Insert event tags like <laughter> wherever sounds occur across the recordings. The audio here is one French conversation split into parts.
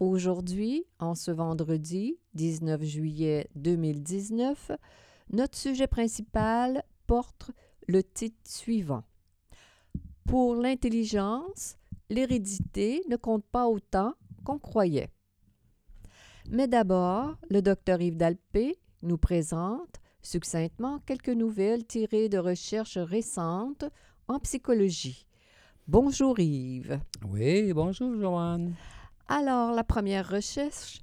Aujourd'hui, en ce vendredi 19 juillet 2019, notre sujet principal porte le titre suivant. Pour l'intelligence, l'hérédité ne compte pas autant qu'on croyait. Mais d'abord, le docteur Yves Dalpé nous présente succinctement quelques nouvelles tirées de recherches récentes en psychologie. Bonjour Yves. Oui, bonjour Joanne. Alors, la première recherche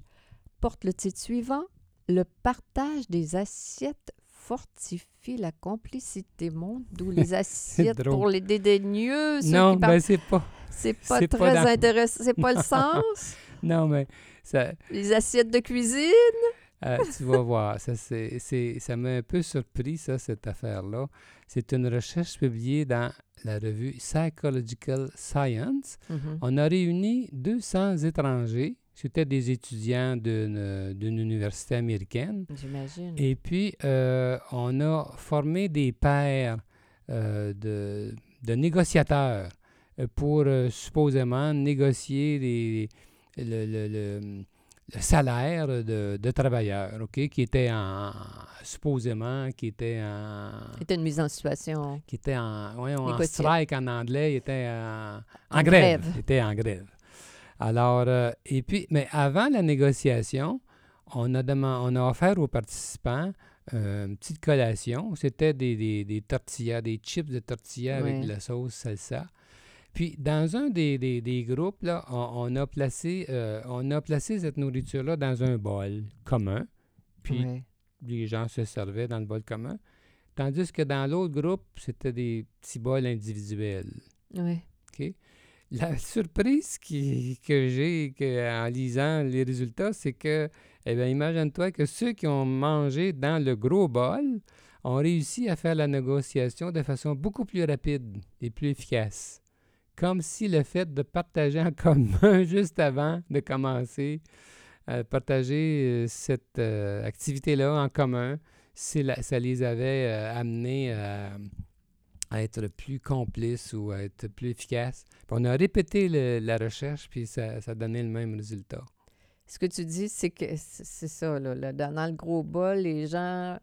porte le titre suivant Le partage des assiettes fortifie la complicité. Mon d'où les <laughs> assiettes pour les dédaigneux. ceux non, ben c'est pas. c'est pas très dans- intéressant. C'est pas le <laughs> sens. Non, mais ça, Les assiettes de cuisine? Euh, tu vas voir, ça, c'est, c'est- ça m'a un peu surpris, ça, cette affaire-là. C'est une recherche publiée dans la revue Psychological Science. Mhm. On a réuni 200 étrangers. C'était des étudiants d'une, d'une université américaine. J'imagine. Et puis, euh, on a formé des paires euh, de, de négociateurs pour supposément négocier les- le, le- le- le salaire de, de travailleurs, OK, qui étaient en, supposément, qui étaient en, C'était une mise en situation. qui étaient en, voyons, en strike en anglais, ils étaient en, en En grève. grève. Ils étaient en grève. Alors, euh, et puis, mais avant la négociation, on a, deman- on a offert aux participants euh, une petite collation. C'était des, des, des tortillas, des chips de tortillas avec de la sauce salsa. Puis, dans un des, des- des groupes, là, on, on a placé, euh, on a placé cette nourriture-là dans un bol commun. Puis, Ouais. les gens se servaient dans le bol commun. Tandis que dans l'autre groupe, c'était des petits bols individuels. Ouais. OK? La surprise qui- que j'ai en lisant les résultats, c'est que, eh bien, imagine-toi que ceux qui ont mangé dans le gros bol ont réussi à faire la négociation de façon beaucoup plus rapide et plus efficace. Comme si le fait de partager en <laughs> commun juste avant de commencer, euh, partager euh, cette euh, activité-là en commun, la- ça les avait euh, amenés à, à être plus complices ou à être plus efficaces. Puis on a répété le- la recherche, puis ça, ça donnait le même résultat. Ce que tu dis, c'est que c'est ça. Là, là, dans, le gros bol, les gens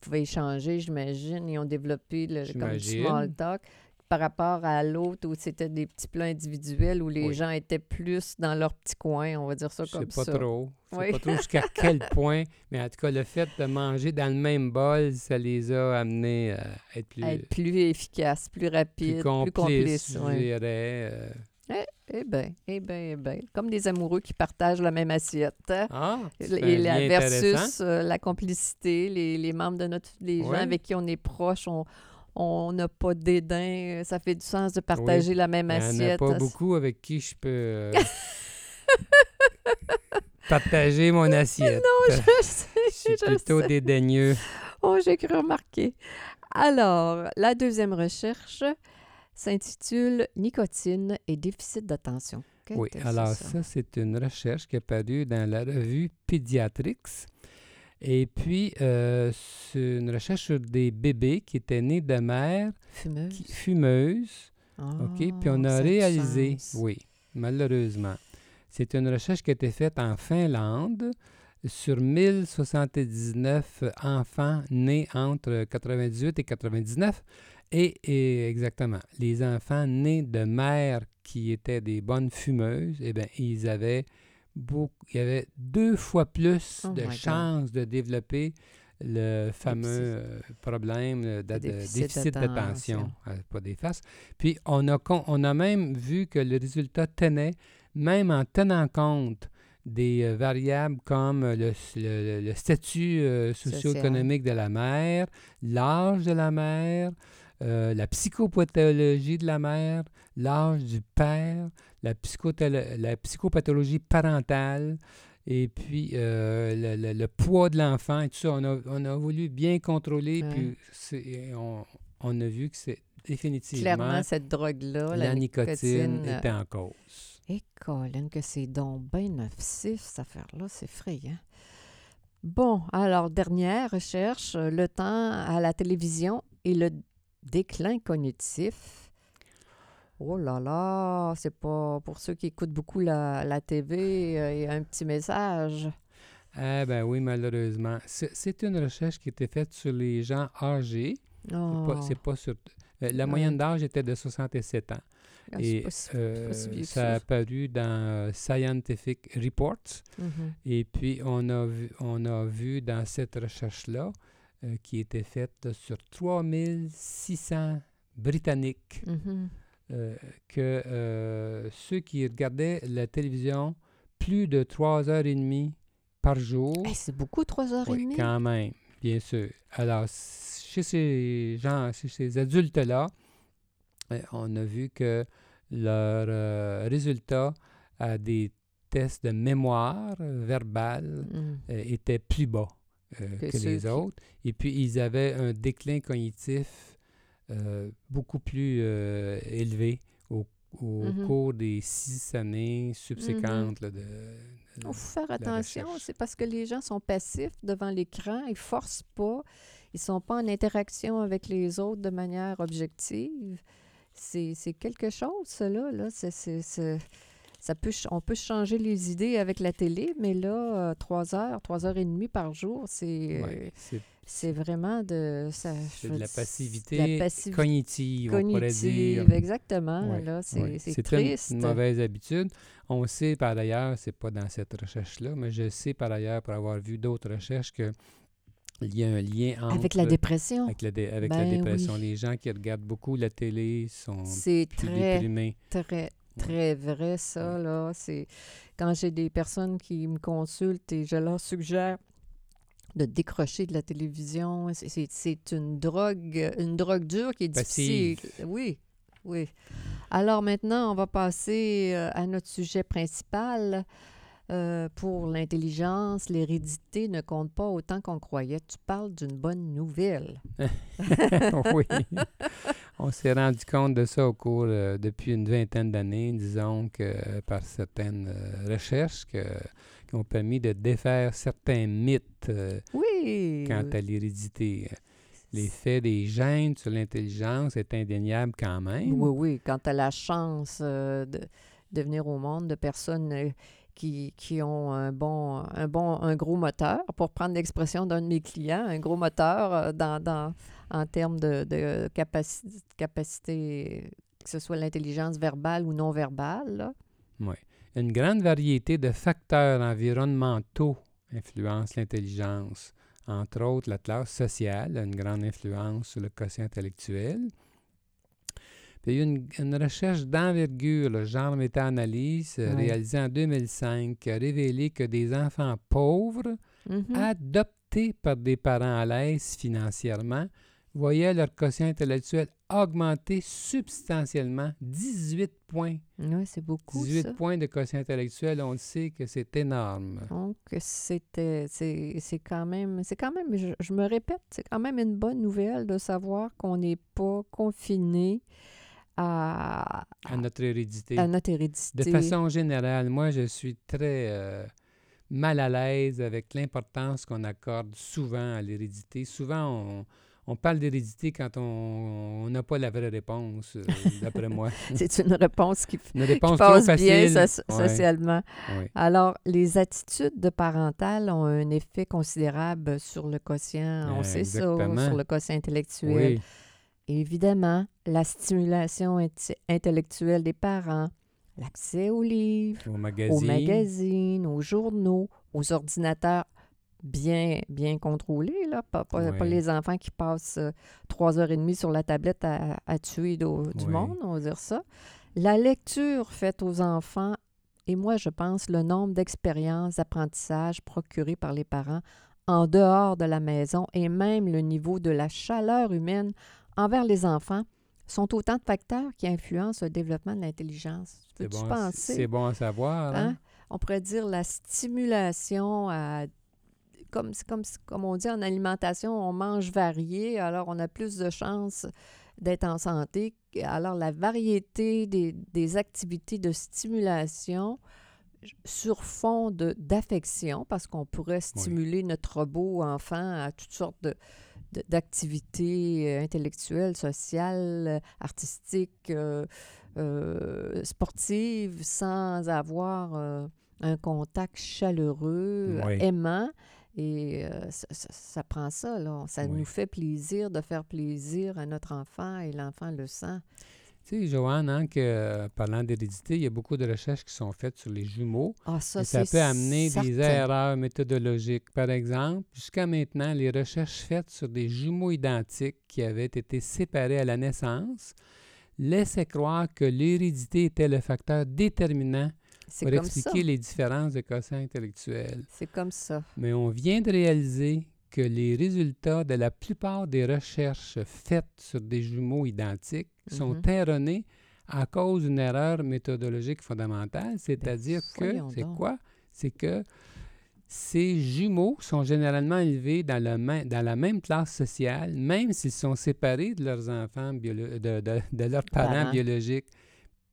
pouvaient échanger, j'imagine. Ils ont développé le, comme du small talk par rapport à l'autre où c'était des petits plats individuels où les Oui. gens étaient plus dans leur petit coin, on va dire ça Je sais comme pas ça. trop. Je sais Oui. pas trop jusqu'à <laughs> quel point, mais en tout cas, le fait de manger dans le même bol, ça les a amenés à être plus, À être plus efficace, plus rapide, plus plus complices, complice. je dirais. euh. Eh bien, eh bien, eh bien. Comme des amoureux qui partagent la même assiette. Ah, Et la versus euh, la complicité, les, les membres de notre les gens avec qui on est proche, on on n'a pas de dédain, euh, ça fait du sens de partager la même Il n'y en a assiette. pas beaucoup avec qui je peux <laughs> euh, partager mon assiette. Non, je <laughs> sais, Je suis je plutôt sais. dédaigneux. Oh, j'ai cru remarquer. Alors, la deuxième recherche s'intitule Nicotine et déficit d'attention. Oui, alors ça? ça, c'est une recherche qui est parue dans la revue Pediatrics. Et puis, euh, c'est une recherche sur des bébés qui étaient nés de mères qui- fumeuses. OK? Puis on Ah, a réalisé, oui, malheureusement. C'est une recherche qui a été faite en Finlande sur 1079 enfants nés entre 98 et 99. Et, et exactement, les enfants nés de mères qui étaient des bonnes fumeuses, eh bien, ils avaient beaucoup, il y avait deux fois plus Oh de chances de développer le fameux euh, problème de, de déficit d'attention. d'attention, euh, pas des faces. Puis on a, con- on a même vu que le résultat tenait, même en tenant compte des euh, variables comme le, le- le statut euh, socio-économique de la mère, l'âge de la mère, euh, la psychopathologie de la mère, l'âge du père, la, la psychopathologie parentale, et puis euh, le, le- le poids de l'enfant et tout ça. On a, on a voulu bien contrôler, Ouais. puis on, on a vu que c'est définitivement Clairement, cette drogue-là, la, la, nicotine, euh, était en cause. Et Colin, que c'est donc bien nocif, cette affaire-là, c'est effrayant. Bon, alors, dernière recherche, euh, le temps à la télévision et le déclin cognitif. Oh là là, c'est pas pour ceux qui écoutent beaucoup la, la TV, euh, il y a un petit message. Ah ben oui, malheureusement. C'est une recherche qui était faite sur les gens âgés. Oh, C'est pas sur... euh, la Ouais. moyenne d'âge était de 67 ans. ah, Et pas si- euh, pas si vieux que ça a apparu dans euh, Scientific Reports. Mhm. Et puis, on a vu, on a vu dans cette recherche-là, euh, qui était faite sur 3600 Britanniques, Mhm. euh, que euh, ceux qui regardaient la télévision plus de 3 heures et demie par jour, Hey, c'est beaucoup, trois heures et oui, demie? quand même, bien sûr. Alors, chez ces gens, chez ces adultes-là, euh, on a vu que leurs euh, résultats à des tests de mémoire euh, verbale euh, étaient plus bas euh, Que les qui- autres. Et puis, ils avaient un déclin cognitif euh, beaucoup plus euh, élevé au, au Mhm. cours des six années subséquentes là, de, de- Il faut faire attention, c'est parce que les gens sont passifs devant l'écran, ils forcent pas, ils sont pas en interaction avec les autres de manière objective. C'est quelque chose, cela. Là. Ça peut, on peut changer les idées avec la télé, mais là, euh, trois heures, trois heures et demie par jour, c'est euh, Ouais, c'est vraiment de... ça- c'est de la passivité de la passivité cognitive, on pourrait dire. cognitive, exactement. Ouais, là, c'est ouais. c'est une- triste. une mauvaise habitude. On sait par ailleurs, c'est pas dans cette recherche-là, mais je sais par ailleurs, pour avoir vu d'autres recherches, que il y a un lien entre Avec la dépression, avec la, dé- avec la Ben dépression. oui. Les gens qui regardent beaucoup la télé sont plus très... déprimés. très, très vrai, ça, là. C'est quand j'ai des personnes qui me consultent et je leur suggère de décrocher de la télévision, c'est- une drogue, une drogue dure qui est Passive. difficile. Oui, oui. Alors maintenant, on va passer euh, à notre sujet principal. Euh, pour l'intelligence, l'hérédité ne compte pas autant qu'on croyait. Tu parles d'une bonne nouvelle. <laughs> oui. <laughs> On s'est rendu compte de ça au cours, euh, depuis une vingtaine d'années, disons que par certaines recherches que- qui ont permis de défaire certains mythes euh, Oui. quant à l'hérédité. L'effet des gènes sur l'intelligence est indéniable quand même. Oui, oui, quand tu as la chance euh, de, de venir au monde de personnes euh, qui, qui ont un bon, un bon, un gros moteur, pour prendre l'expression d'un de mes clients, un gros moteur dans, dans, en termes de, de capaci- capacité, que ce soit l'intelligence verbale ou non verbale. là. Oui. Une grande variété de facteurs environnementaux influencent l'intelligence. Entre autres, la classe sociale a une grande influence sur le quotient intellectuel. Puis il y a eu une, une recherche d'envergure, le genre méta-analyse, euh, réalisée en 2005, qui a révélé que des enfants pauvres, Mhm. adoptés par des parents à l'aise financièrement, voyaient leur quotient intellectuel augmenter substantiellement 18 points. Oui, c'est beaucoup, 18 ça. points de quotient intellectuel, on le sait que c'est énorme. Donc, c'était, c'est, c'est quand même, c'est quand même, je, je me répète, c'est quand même une bonne nouvelle de savoir qu'on n'est pas confiné à, à notre hérédité. à notre hérédité. De façon générale, moi, je suis très euh, mal à l'aise avec l'importance qu'on accorde souvent à l'hérédité. Souvent, on, on parle d'hérédité quand on n'a pas la vraie réponse, euh, <laughs> d'après moi. C'est une réponse qui, Une qui réponse trop passe bien facile. so- Ouais, socialement. ouais. Alors, les attitudes de parentales ont un effet considérable sur le quotient, on Euh, sait exactement. ça, sur le quotient intellectuel. Oui, Évidemment, la stimulation intellectuelle des parents, l'accès aux livres, au magazine. aux magazines, aux journaux, aux ordinateurs bien, bien contrôlés, là, pas, pas- pas Ouais. les enfants qui passent euh, trois heures et demie sur la tablette à, à tuer du monde, on va dire ça. La lecture faite aux enfants, et moi je pense le nombre d'expériences d'apprentissage procurées par les parents en dehors de la maison et même le niveau de la chaleur humaine envers les enfants sont autant de facteurs qui influencent le développement de l'intelligence. C'est Peux-tu bon, penser? c'est bon à savoir. hein? Hein? On pourrait dire la stimulation à comme, comme, comme on dit en alimentation, on mange varié, alors on a plus de chances d'être en santé. Alors la variété des, des activités de stimulation sur fond d'affection, parce qu'on pourrait stimuler notre robot enfant à toutes sortes de, d'activités euh, intellectuelles, sociales, artistiques, euh, euh, sportives, sans avoir euh, un contact chaleureux, Oui. aimant. Et euh, ça, ça- ça prend ça, là. Ça Oui. nous fait plaisir de faire plaisir à notre enfant et l'enfant le sent. Tu sais, Joanne, hein, que, euh, parlant d'hérédité, il y a beaucoup de recherches qui sont faites sur les jumeaux. Ah, ça, Et ça peut amener des erreurs méthodologiques. Par exemple, jusqu'à maintenant, les recherches faites sur des jumeaux identiques qui avaient été séparés à la naissance laissaient croire que l'hérédité était le facteur déterminant pour comme ça. expliquer les différences de quotient intellectuel. C'est comme ça. Mais on vient de réaliser que les résultats de la plupart des recherches faites sur des jumeaux identiques sont Mhm. erronés à cause d'une erreur méthodologique fondamentale, c'est-à-dire que, Ben, voyons c'est quoi? C'est que ces jumeaux sont généralement élevés dans, le même- dans la même classe sociale, même s'ils sont séparés de leurs enfants, de, de- de leurs parents Parents. biologiques.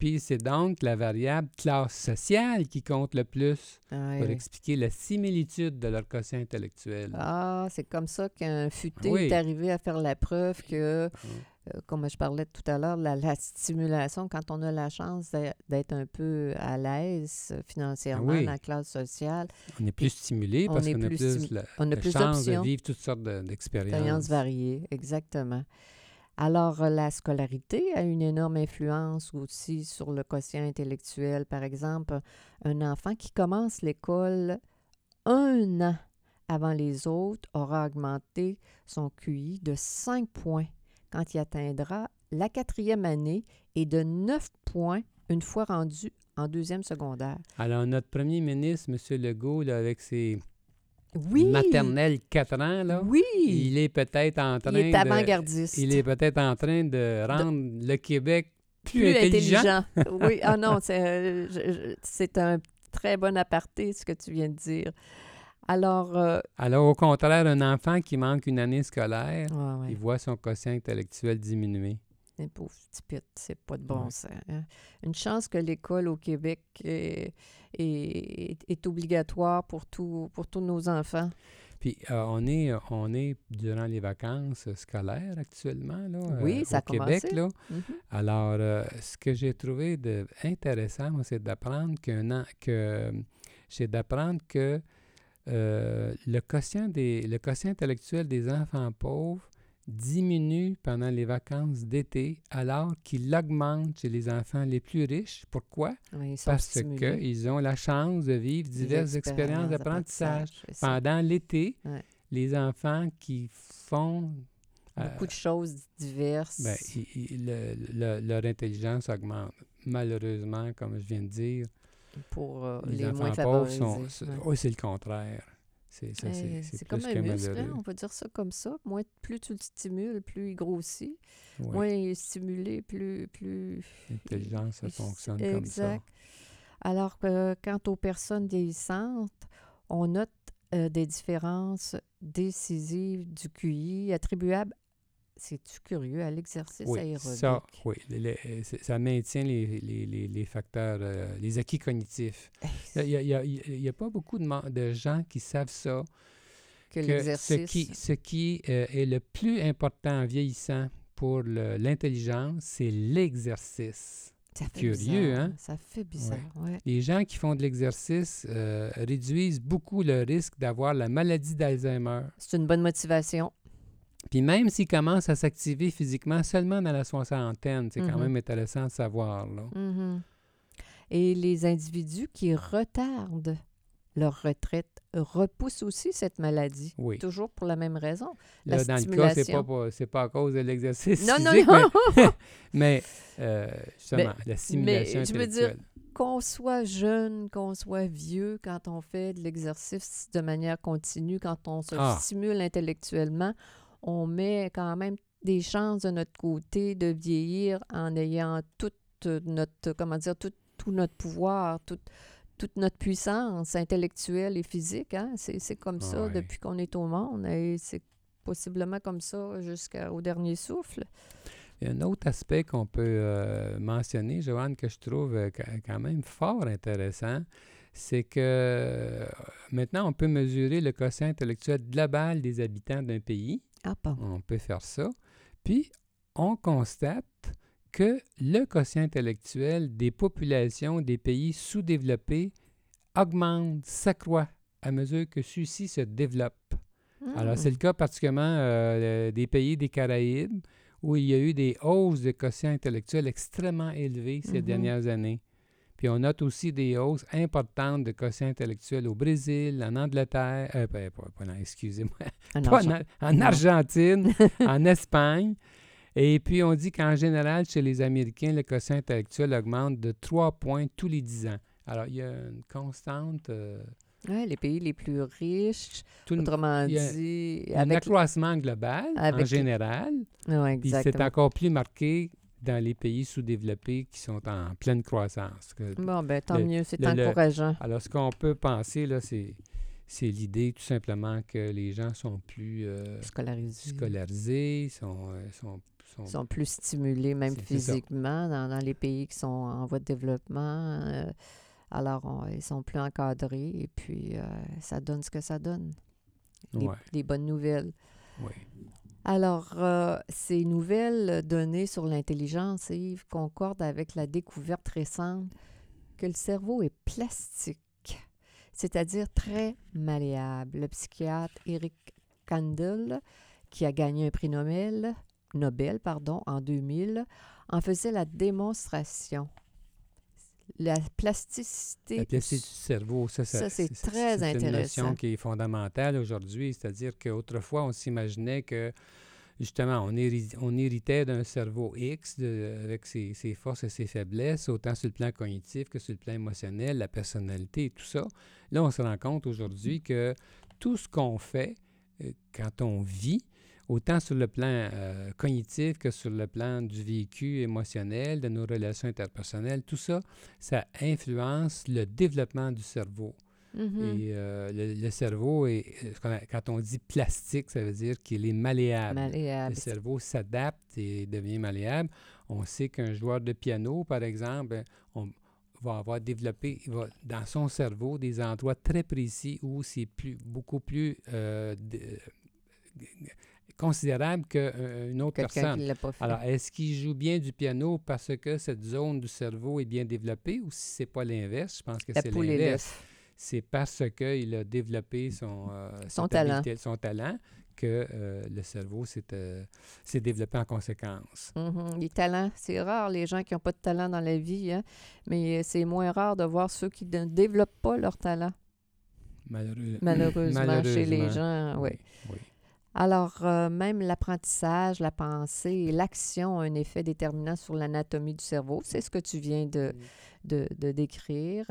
Puis c'est donc la variable classe sociale qui compte le plus pour expliquer la similitude de leur quotient intellectuel. Ah, c'est comme ça qu'un futé Oui. est arrivé à faire la preuve que, euh, comme je parlais tout à l'heure, la, la stimulation, quand on a la chance d'être un peu à l'aise financièrement Ah dans la classe sociale, On est plus stimulé parce qu'on a plus la, on a la plus chance de vivre toutes sortes de- d'expériences. expériences variées, exactement. Alors, euh, la scolarité a une énorme influence aussi sur le quotient intellectuel. Par exemple, un enfant qui commence l'école un an avant les autres aura augmenté son QI de 5 points quand il atteindra la quatrième année et de 9 points une fois rendu en deuxième secondaire. Alors, notre premier ministre, M. Legault, avec ses Oui! maternelles 4 ans, là, Oui! il est peut-être en train Il est de... avant-gardiste. Il est peut-être en train de rendre le Québec plus, plus intelligent. intelligent. oui, ah non, <laughs> c'est euh, c'est un très bon aparté, ce que tu viens de dire. Alors, euh, Alors, au contraire, un enfant qui manque une année scolaire, ouais, il voit son quotient intellectuel diminuer. Petits pits, c'est pas de bon Ouais. sens. hein. Une chance que l'école au Québec est, est, est obligatoire pour, tout, pour tous nos enfants. Puis, euh, on, est, on est durant les vacances scolaires actuellement, là, Oui, euh, ça au a Québec, là. Mhm. Alors, euh, ce que j'ai trouvé de intéressant, c'est d'apprendre qu'un que c'est d'apprendre que le quotient des le quotient intellectuel des enfants pauvres diminue pendant les vacances d'été alors qu'il augmente chez les enfants les plus riches. Pourquoi? Oui, Parce qu'ils ont la chance de vivre diverses expériences d'apprentissage. Pendant l'été, Ouais. les enfants qui font euh, Beaucoup de choses diverses. ben, le- le- leur intelligence augmente. Malheureusement, comme je viens de dire, pour euh, les, les, moins enfants pauvres sont. ouais. oh, c'est le contraire. C'est ça, c'est- C'est comme un muscle, hein, on va dire ça comme ça. Moins, plus tu le stimules, plus il grossit. Oui, Moins il est stimulé, plus... plus... L'intelligence, ça fonctionne comme ça. exact. Alors que quant aux personnes vieillissantes, on note euh, des différences décisives du QI attribuables, c'est-tu curieux, à l'exercice Oui, aérobique? ça, oui. le- c'est- ça maintient les, les- les- les facteurs, euh, les acquis cognitifs. Il n'y a, a- pas beaucoup de, de gens qui savent ça. que, que ce l'exercice... qui, ce qui euh, est le plus important en vieillissant pour le- l'intelligence, c'est l'exercice. ça fait curieux, bizarre, hein? Ça fait bizarre, ouais. Les gens qui font de l'exercice euh, réduisent beaucoup le risque d'avoir la maladie d'Alzheimer. C'est une bonne motivation. Puis même s'ils commencent à s'activer physiquement seulement dans la soixantaine, c'est quand Mhm. même intéressant de savoir. Là. Mhm. Et les individus qui retardent leur retraite repoussent aussi cette maladie. Oui. Toujours pour la même raison. La dans le cas, pas, stimulation. pas- à cause de l'exercice Non, non, physique, non! mais, <laughs> mais, euh, justement, la simulation je veux dire, qu'on soit jeune, qu'on soit vieux, quand on fait de l'exercice de manière continue, quand on se Ah. stimule intellectuellement, on met quand même des chances de notre côté de vieillir en ayant toute notre, comment dire, tout, tout notre pouvoir, toute, toute notre puissance intellectuelle et physique. Hein? C'est comme ça Ouais. depuis qu'on est au monde et c'est possiblement comme ça jusqu'au dernier souffle. Il y a un autre aspect qu'on peut euh, mentionner, Joanne, que je trouve euh, quand même fort intéressant, c'est que euh, maintenant, on peut mesurer le quotient intellectuel global des habitants d'un pays. On peut faire ça. Puis, on constate que le quotient intellectuel des populations des pays sous-développés augmente, s'accroît à mesure que ceux-ci se développent. Alors, c'est le cas particulièrement euh, des pays des Caraïbes où il y a eu des hausses de quotient intellectuel extrêmement élevées ces Mhm. dernières années. Puis on note aussi des hausses importantes de quotient intellectuel au Brésil, en Angleterre, euh, pas- pas- pas- <laughs> non, excusez-moi, Un argent. en, en Argentine, <laughs> en Espagne. Et puis on dit qu'en général, chez les Américains, le quotient intellectuel augmente de 3 points tous les 10 ans. Alors, il y a une constante... euh, Ouais, les pays les plus riches, tout une- autrement il y a- dit, un avec... accroissement global en général. Ouais, Puis c'est exactement. encore plus marqué dans les pays sous-développés qui sont en pleine croissance. Bon, ben tant le- mieux, c'est le- encourageant. Alors, ce qu'on peut penser, là, c'est, c'est l'idée tout simplement que les gens sont plus euh, Scolarisés. scolarisés, sont, euh, sont, sont- Ils sont plus stimulés, même physiquement, dans, dans les pays qui sont en voie de développement. euh, alors, on- ils sont plus encadrés et puis ça donne ce que ça donne. Les, Ouais. les bonnes nouvelles. oui. Alors, euh, ces nouvelles données sur l'intelligence, Yves, concordent avec la découverte récente que le cerveau est plastique, c'est-à-dire très malléable. Le psychiatre Eric Kandel, qui a gagné un prix Nobel, Nobel pardon, en 2000, en faisait la démonstration. La plasticité. La plasticité du cerveau, ça, ça, Ça, c'est très c'est une notion intéressant. qui est fondamentale aujourd'hui. C'est-à-dire qu'autrefois, on s'imaginait que justement, on, héri- on héritait d'un cerveau X avec ses, ses forces et ses faiblesses, autant sur le plan cognitif que sur le plan émotionnel, la personnalité et tout ça. Là, on se rend compte aujourd'hui que tout ce qu'on fait euh, quand on vit, autant sur le plan euh, cognitif que sur le plan du vécu émotionnel, de nos relations interpersonnelles, tout ça, ça influence le développement du cerveau. Mhm. Et euh, le, le cerveau, est, euh, quand on dit plastique, ça veut dire qu'il est malléable. Malléable. Le cerveau s'adapte et devient malléable. On sait qu'un joueur de piano, par exemple, on va avoir développé il va, dans son cerveau des endroits très précis où c'est plus, beaucoup plus euh, de- considérable qu'une autre personne. qui ne l'a pas fait. Alors, est-ce qu'il joue bien du piano parce que cette zone du cerveau est bien développée ou si c'est pas l'inverse? Je pense que c'est l'inverse. C'est parce qu'il a développé son, euh, Son talent. habileté- son talent que euh, le cerveau s'est euh, s'est développé en conséquence. Mhm. Les talents, c'est rare les gens qui n'ont pas de talent dans la vie, hein, mais c'est moins rare de voir ceux qui ne développent pas leur talent, Malheureux- malheureusement, chez les gens. Oui. oui. Alors, euh, même l'apprentissage, la pensée et l'action ont un effet déterminant sur l'anatomie du cerveau. C'est ce que tu viens de, de, de décrire.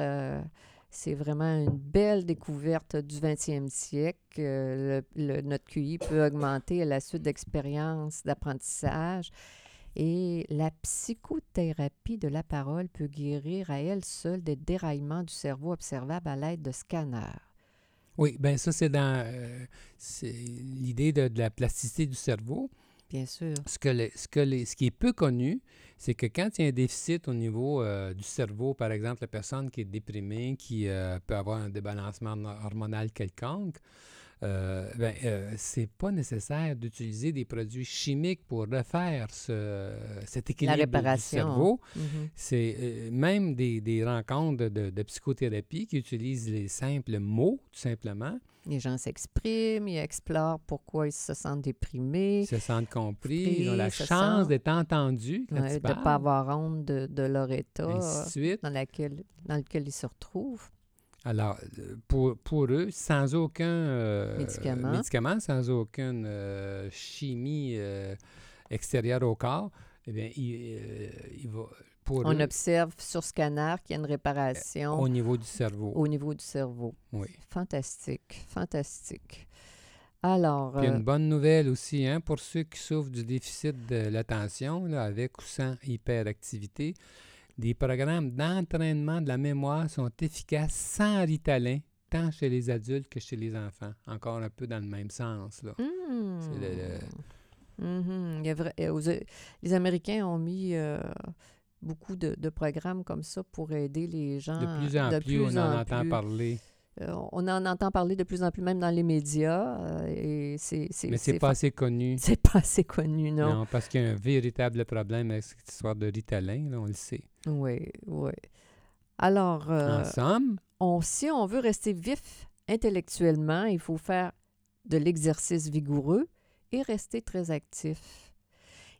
C'est vraiment une belle découverte du 20e siècle. Euh, le- notre QI peut augmenter à la suite d'expériences d'apprentissage. Et la psychothérapie de la parole peut guérir à elle seule des déraillements du cerveau observables à l'aide de scanners. Oui, bien ça, c'est dans euh, l'idée de la plasticité du cerveau. Ce qui est peu connu, c'est que quand il y a un déficit au niveau euh, du cerveau, par exemple, la personne qui est déprimée, qui euh, peut avoir un débalancement hormonal quelconque, euh, ben, euh, c'est pas nécessaire d'utiliser des produits chimiques pour refaire ce, cet équilibre du réparation. cerveau. Mhm. C'est euh, même des, des rencontres de, de psychothérapie qui utilisent les simples mots, tout simplement. Les gens s'expriment, ils explorent pourquoi ils se sentent déprimés, Ils se sentent compris, ils ont la chance d'être entendus quand ouais, ils de ne pas avoir honte de, de leur état dans, laquelle, dans lequel ils se retrouvent. Alors, euh, pour, pour eux, sans aucun euh, Médicament. médicament, sans aucune euh, chimie euh, extérieure au corps, eh bien, il, il va, pour On eux, observe sur scanner qu'il y a une réparation au niveau du cerveau. au niveau du cerveau. Oui. Fantastique, fantastique. Alors, Puis une bonne nouvelle aussi, hein, pour ceux qui souffrent du déficit de l'attention, là, avec ou sans hyperactivité, des programmes d'entraînement de la mémoire sont efficaces sans ritalin, tant chez les adultes que chez les enfants. Encore un peu dans le même sens. Là. hmm. C'est le- Mhm. Il y a vrai- euh, les Américains ont mis euh, beaucoup de, de programmes comme ça pour aider les gens. De plus en de plus, on en en entend plus. parler. Euh, on en entend parler de plus en plus, même dans les médias. euh, et c'est, Mais c'est c'est pas fa- assez connu. <laughs> c'est pas assez connu, non? Non, parce qu'il y a un véritable problème avec cette histoire de ritalin, là, on le sait. Oui, oui. Alors, euh, en somme, on, si on veut rester vif intellectuellement, il faut faire de l'exercice vigoureux et rester très actif.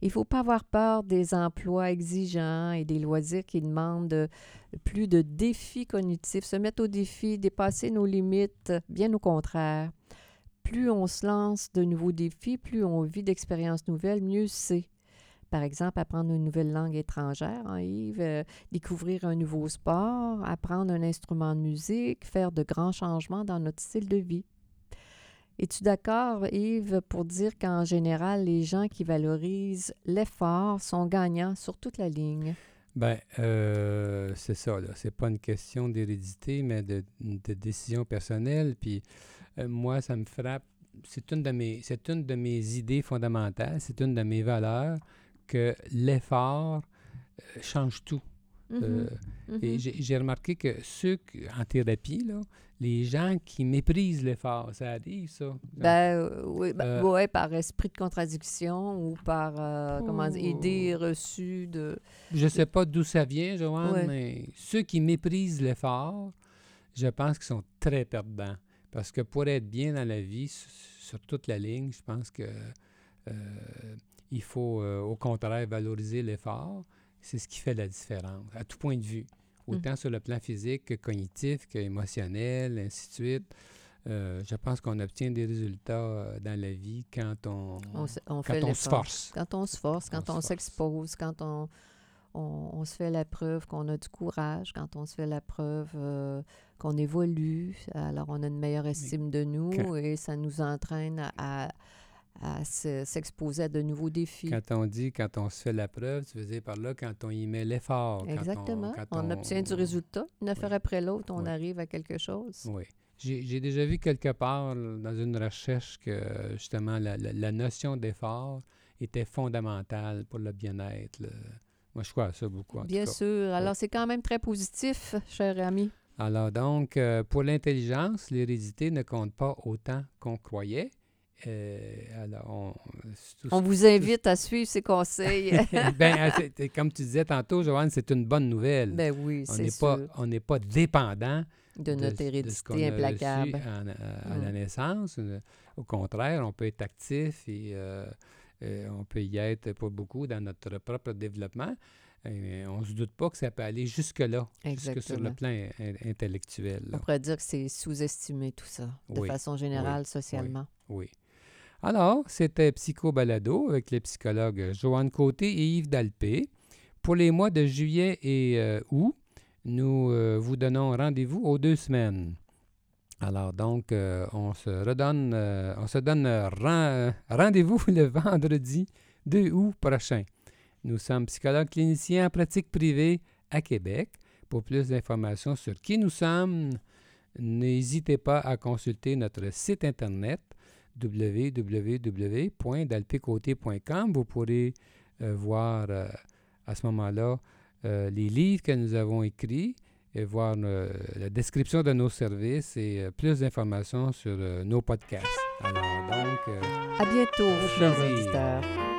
Il ne faut pas avoir peur des emplois exigeants et des loisirs qui demandent plus de défis cognitifs, se mettre au défi, dépasser nos limites, bien au contraire. Plus on se lance de nouveaux défis, plus on vit d'expériences nouvelles, mieux c'est. Par exemple, apprendre une nouvelle langue étrangère, hein, Yves, euh, découvrir un nouveau sport, apprendre un instrument de musique, faire de grands changements dans notre style de vie. Es-tu d'accord, Yves, pour dire qu'en général, les gens qui valorisent l'effort sont gagnants sur toute la ligne? ben, euh, c'est ça, là. C'est pas une question d'hérédité, mais de, de décision personnelle. Puis euh, moi, ça me frappe. C'est une, de mes, c'est une de mes idées fondamentales, c'est une de mes valeurs que l'effort euh, change tout. Euh, Mhm, Et mhm. j'ai remarqué que ceux, qui- en thérapie, là, les gens qui méprisent l'effort, ça arrive, ça. Ben, euh, oui, ben, Euh, ouais, par esprit de contradiction ou par euh, comment dire, Oh. idée reçue de. Je sais pas d'où ça vient, Joanne, Ouais. mais ceux qui méprisent l'effort, je pense qu'ils sont très perdants. Parce que pour être bien dans la vie, sur toute la ligne, je pense que euh, il faut euh, au contraire valoriser l'effort. C'est ce qui fait la différence, à tout point de vue. Autant sur le plan physique que cognitif, que émotionnel, ainsi de suite. Euh, je pense qu'on obtient des résultats euh, dans la vie quand on, On, quand on se force. Quand on se force, quand On s'expose, quand on, on, se fait la preuve qu'on a du courage, quand on se fait la preuve euh, qu'on évolue, alors on a une meilleure estime de nous quand- et ça nous entraîne à, à- à se- s'exposer à de nouveaux défis. Quand on dit quand on se fait la preuve, tu veux dire par là quand on y met l'effort. quand on- Exactement. quand on, obtient du résultat. Une affaire après l'autre, on Oui. arrive à quelque chose. Oui. J'ai déjà vu quelque part dans une recherche que justement la, la- la notion d'effort était fondamentale pour le bien-être. Moi, je crois à ça beaucoup. en tout Bien cas. sûr. Alors, c'est quand même très positif, cher ami. Alors donc, euh, pour l'intelligence, l'hérédité ne compte pas autant qu'on croyait. Euh, alors, on, vous invite à suivre ces conseils. <laughs> ben, euh, c'est- comme tu disais tantôt, Joanne, c'est une bonne nouvelle. ben oui, on c'est n'est sûr. pas, on n'est pas dépendant de notre de hérédité implacable. en- à, à la Mm. naissance. Euh, Au contraire, on peut être actif et euh, euh, on peut y être pour beaucoup dans notre propre développement. Et on ne se doute pas que ça peut aller jusque-là, jusque sur le plan in- intellectuel. là. On pourrait dire que c'est sous-estimé tout ça, de Oui, façon générale, socialement. Oui. Alors, c'était Psycho Balado avec les psychologues Joanne Côté et Yves Dalpé. Pour les mois de juillet et euh, août, nous euh, vous donnons rendez-vous aux deux semaines. Alors donc, euh, on se redonne, on se donne ren- rendez-vous <laughs> le vendredi 2 août prochain. Nous sommes psychologues cliniciens en pratique privée à Québec. Pour plus d'informations sur qui nous sommes, n'hésitez pas à consulter notre site internet www.dalpécoté.com. Vous pourrez euh, voir euh, à ce moment-là euh, les livres que nous avons écrits et voir la description de nos services et plus d'informations sur nos podcasts. Alors donc, À bientôt, chers auditeurs.